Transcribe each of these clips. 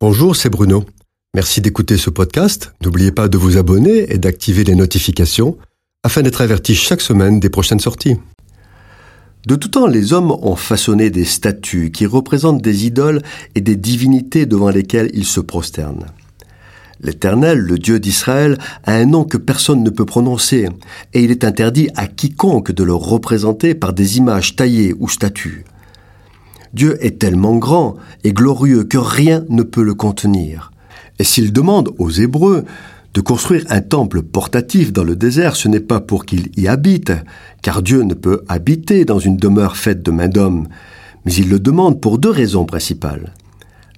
Bonjour, c'est Bruno. Merci d'écouter ce podcast. N'oubliez pas de vous abonner et d'activer les notifications afin d'être averti chaque semaine des prochaines sorties. De tout temps, les hommes ont façonné des statues qui représentent des idoles et des divinités devant lesquelles ils se prosternent. L'Éternel, le Dieu d'Israël, a un nom que personne ne peut prononcer, et il est interdit à quiconque de le représenter par des images taillées ou statues. Dieu est tellement grand et glorieux que rien ne peut le contenir. Et s'il demande aux Hébreux de construire un temple portatif dans le désert, ce n'est pas pour qu'il y habite, car Dieu ne peut habiter dans une demeure faite de main d'homme, mais il le demande pour deux raisons principales.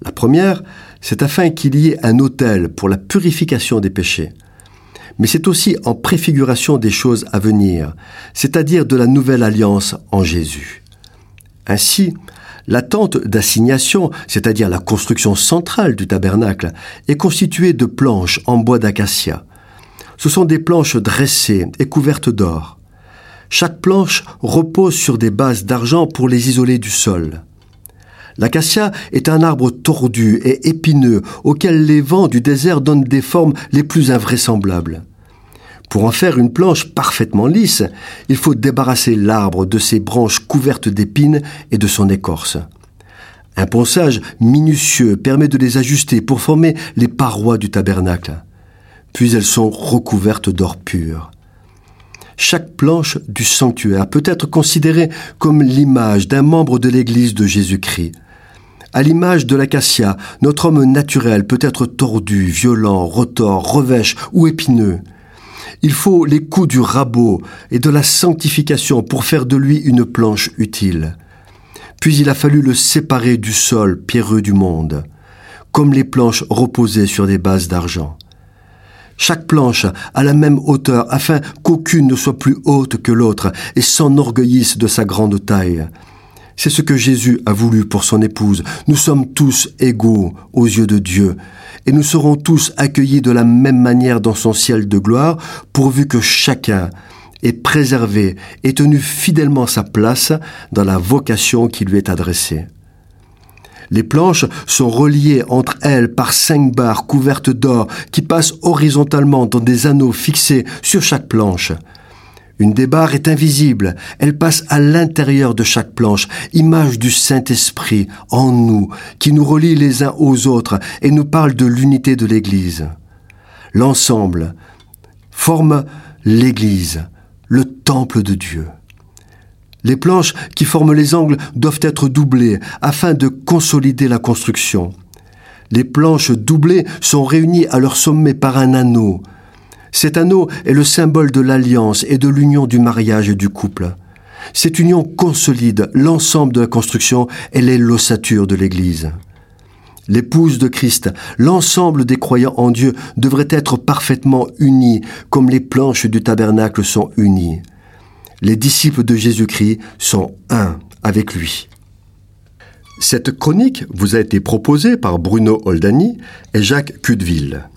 La première, c'est afin qu'il y ait un autel pour la purification des péchés. Mais c'est aussi en préfiguration des choses à venir, c'est-à-dire de la nouvelle alliance en Jésus. Ainsi, la tente d'assignation, c'est-à-dire la construction centrale du tabernacle, est constituée de planches en bois d'acacia. Ce sont des planches dressées et couvertes d'or. Chaque planche repose sur des bases d'argent pour les isoler du sol. L'acacia est un arbre tordu et épineux auquel les vents du désert donnent des formes les plus invraisemblables. Pour en faire une planche parfaitement lisse, il faut débarrasser l'arbre de ses branches couvertes d'épines et de son écorce. Un ponçage minutieux permet de les ajuster pour former les parois du tabernacle. Puis elles sont recouvertes d'or pur. Chaque planche du sanctuaire peut être considérée comme l'image d'un membre de l'Église de Jésus-Christ. À l'image de l'acacia, notre homme naturel peut être tordu, violent, retors, revêche ou épineux. Il faut les coups du rabot et de la sanctification pour faire de lui une planche utile. Puis il a fallu le séparer du sol pierreux du monde, comme les planches reposées sur des bases d'argent. Chaque planche a la même hauteur afin qu'aucune ne soit plus haute que l'autre et s'enorgueillisse de sa grande taille. C'est ce que Jésus a voulu pour son épouse. Nous sommes tous égaux aux yeux de Dieu et nous serons tous accueillis de la même manière dans son ciel de gloire, pourvu que chacun ait préservé et tenu fidèlement sa place dans la vocation qui lui est adressée. Les planches sont reliées entre elles par cinq barres couvertes d'or qui passent horizontalement dans des anneaux fixés sur chaque planche. Une des est invisible, elle passe à l'intérieur de chaque planche, image du Saint-Esprit en nous, qui nous relie les uns aux autres et nous parle de l'unité de l'Église. L'ensemble forme l'Église, le temple de Dieu. Les planches qui forment les angles doivent être doublées afin de consolider la construction. Les planches doublées sont réunies à leur sommet par un anneau. Cet anneau est le symbole de l'alliance et de l'union du mariage et du couple. Cette union consolide l'ensemble de la construction, elle est l'ossature de l'Église. L'épouse de Christ, l'ensemble des croyants en Dieu devrait être parfaitement unis comme les planches du tabernacle sont unies. Les disciples de Jésus-Christ sont un avec lui. Cette chronique vous a été proposée par Bruno Oldani et Jacques Cudeville.